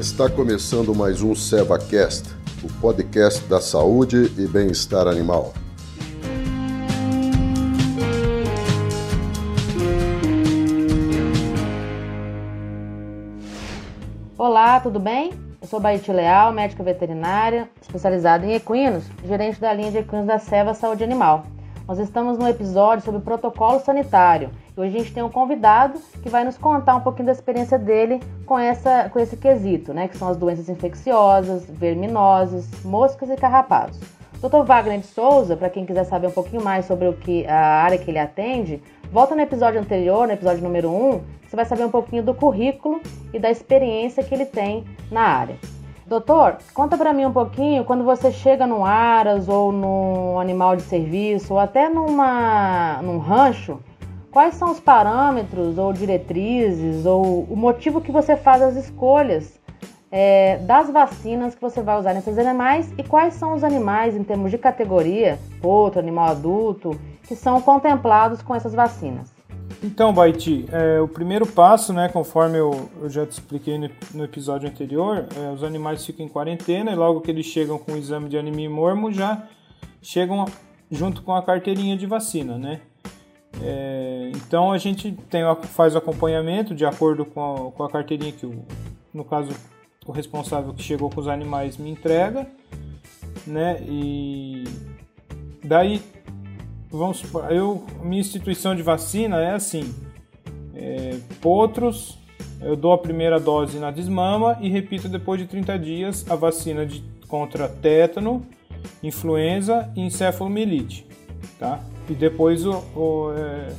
Está começando mais um SevaCast, o podcast da saúde e bem-estar animal. Olá, tudo bem? Eu sou Baiti Leal, médica veterinária, especializada em equinos, gerente da linha de equinos da Seva Saúde Animal. Nós estamos no episódio sobre protocolo sanitário e hoje a gente tem um convidado que vai nos contar um pouquinho da experiência dele com, essa, com esse quesito, né? Que são as doenças infecciosas, verminosas, moscas e carrapatos. Dr. Wagner de Souza, para quem quiser saber um pouquinho mais sobre o que a área que ele atende, volta no episódio anterior, no episódio número 1, você vai saber um pouquinho do currículo e da experiência que ele tem na área. Doutor, conta para mim um pouquinho quando você chega no aras ou num animal de serviço ou até numa, num rancho, quais são os parâmetros ou diretrizes ou o motivo que você faz as escolhas é, das vacinas que você vai usar nesses animais e quais são os animais em termos de categoria, outro animal adulto, que são contemplados com essas vacinas? Então, Baiti, é, o primeiro passo, né, conforme eu, eu já te expliquei no, no episódio anterior, é, os animais ficam em quarentena e logo que eles chegam com o exame de anemia mormo já chegam junto com a carteirinha de vacina, né? É, então a gente tem, faz acompanhamento de acordo com a, com a carteirinha que, o, no caso, o responsável que chegou com os animais me entrega, né? E daí vamos eu minha instituição de vacina é assim é, potros eu dou a primeira dose na desmama e repito depois de 30 dias a vacina de, contra tétano influenza e encefalomielite tá? E depois o, o é,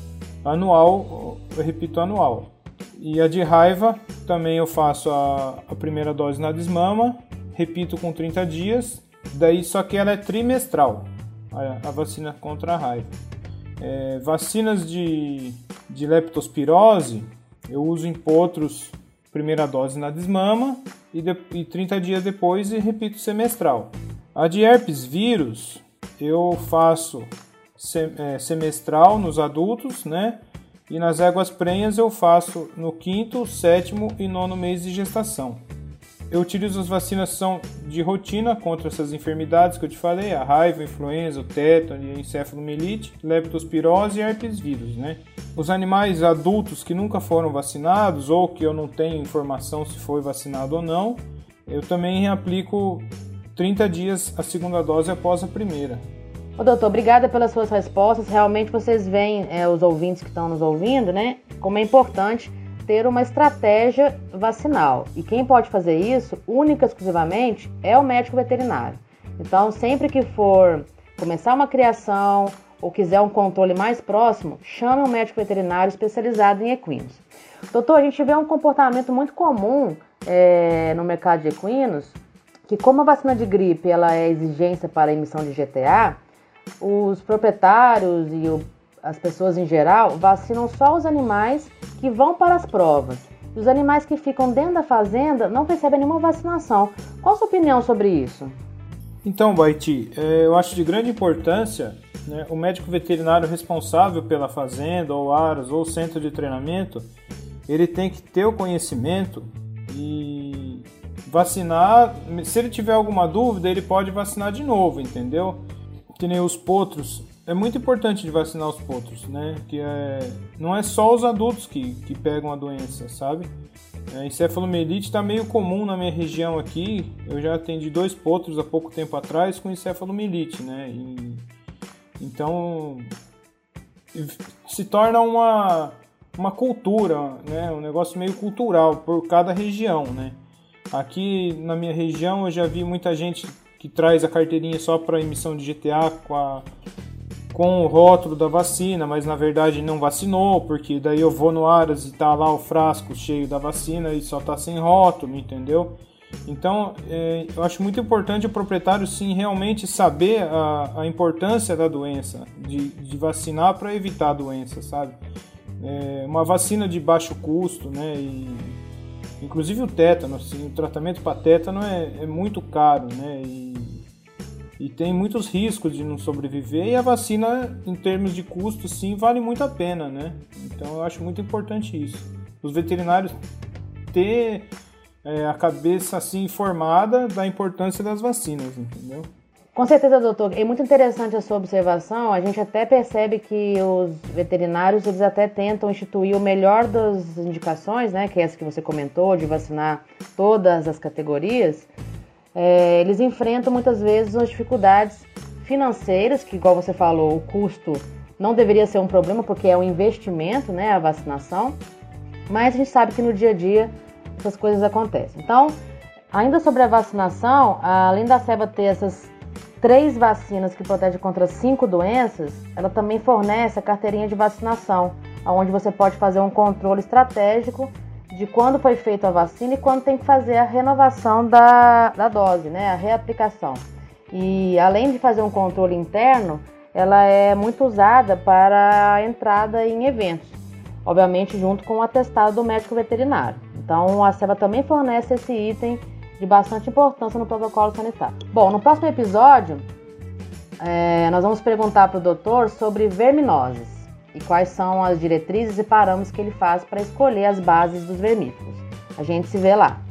anual eu repito anual. E a de raiva também eu faço a, a primeira dose na desmama repito com 30 dias daí só que ela é trimestral a, vacina contra a raiva. É, vacinas de, de leptospirose, eu uso em potros primeira dose na desmama e, de, e 30 dias depois e repito semestral. A de herpes vírus, eu faço sem, é, semestral nos adultos, né? E nas éguas prenhas eu faço no quinto, sétimo e nono mês de gestação. Eu utilizo as vacinação de rotina contra essas enfermidades que eu te falei, a raiva, a influenza, o tétano, a encefalomielite, leptospirose e herpes vírus, né? Os animais adultos que nunca foram vacinados ou que eu não tenho informação se foi vacinado ou não, eu também aplico 30 dias a segunda dose após a primeira. Ô, doutor, obrigada pelas suas respostas. Realmente vocês veem, é, os ouvintes que estão nos ouvindo, né, como é importante uma estratégia vacinal. E quem pode fazer isso, única e exclusivamente, é o médico veterinário. Então, sempre que for começar uma criação ou quiser um controle mais próximo, chame um médico veterinário especializado em equinos. Doutor, a gente vê um comportamento muito comum é, no mercado de equinos, que como a vacina de gripe ela é exigência para a emissão de GTA, os proprietários e o as pessoas em geral vacinam só os animais que vão para as provas. E os animais que ficam dentro da fazenda não recebem nenhuma vacinação. Qual a sua opinião sobre isso? Então, Baiti, é, eu acho de grande importância né, o médico veterinário responsável pela fazenda, ou aras, ou centro de treinamento, ele tem que ter o conhecimento e vacinar. Se ele tiver alguma dúvida, ele pode vacinar de novo, entendeu? Que nem os potros, é muito importante de vacinar os potros, né? Que é, não é só os adultos que, que pegam a doença, sabe? A encefalomielite está meio comum na minha região aqui. Eu já atendi dois potros há pouco tempo atrás com encefalomielite, né? E, então se torna uma, uma cultura, né? Um negócio meio cultural por cada região, né? Aqui na minha região eu já vi muita gente que traz a carteirinha só para emissão de GTA com a com o rótulo da vacina, mas na verdade não vacinou, porque daí eu vou no Aras e tá lá o frasco cheio da vacina e só tá sem rótulo, entendeu? Então, é, eu acho muito importante o proprietário sim realmente saber a, a importância da doença, de, de vacinar para evitar a doença, sabe? É, uma vacina de baixo custo, né? E, inclusive o tétano, assim, o tratamento para tétano é, é muito caro, né? E, e tem muitos riscos de não sobreviver e a vacina em termos de custo sim vale muito a pena, né? Então eu acho muito importante isso. Os veterinários ter é, a cabeça assim informada da importância das vacinas, entendeu? Com certeza, doutor. É muito interessante a sua observação. A gente até percebe que os veterinários eles até tentam instituir o melhor das indicações, né, que é essa que você comentou, de vacinar todas as categorias. É, eles enfrentam muitas vezes as dificuldades financeiras, que, igual você falou, o custo não deveria ser um problema, porque é um investimento, né, a vacinação. Mas a gente sabe que no dia a dia essas coisas acontecem. Então, ainda sobre a vacinação, além da SEBA ter essas três vacinas que protegem contra cinco doenças, ela também fornece a carteirinha de vacinação, onde você pode fazer um controle estratégico de quando foi feita a vacina e quando tem que fazer a renovação da, da dose, né, a reaplicação. E além de fazer um controle interno, ela é muito usada para a entrada em eventos, obviamente junto com o atestado do médico veterinário. Então a SEBA também fornece esse item de bastante importância no protocolo sanitário. Bom, no próximo episódio, é, nós vamos perguntar para o doutor sobre verminoses e quais são as diretrizes e parâmetros que ele faz para escolher as bases dos vermífugos. A gente se vê lá.